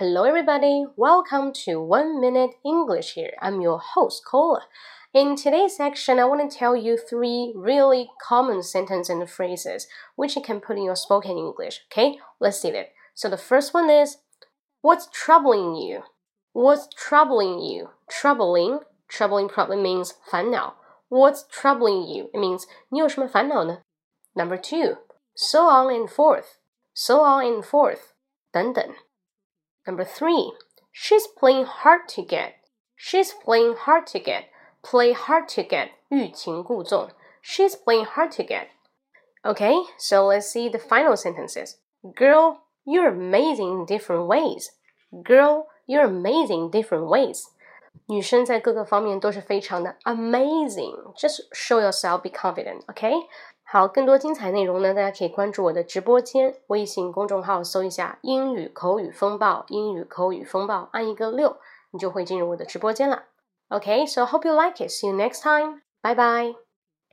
Hello, everybody. Welcome to One Minute English here. I'm your host, Cola. In today's section, I want to tell you three really common sentences and phrases which you can put in your spoken English. Okay, let's see it. So the first one is What's troubling you? What's troubling you? Troubling, troubling probably means 烦恼. What's troubling you? It means 你有什么烦恼呢? Number two, so on and forth, so on and forth, 等等. Number three, she's playing hard to get. She's playing hard to get. Play hard to get. 欲擒故纵. She's playing hard to get. Okay, so let's see the final sentences. Girl, you're amazing in different ways. Girl, you're amazing in different ways. 女生在各个方面都是非常的 amazing. Just show yourself, be confident. Okay. 好，更多精彩内容呢，大家可以关注我的直播间，微信公众号搜一下“英语口语风暴”，英语口语风暴，按一个六，你就会进入我的直播间了。OK，So hope you like it. See you next time. Bye bye.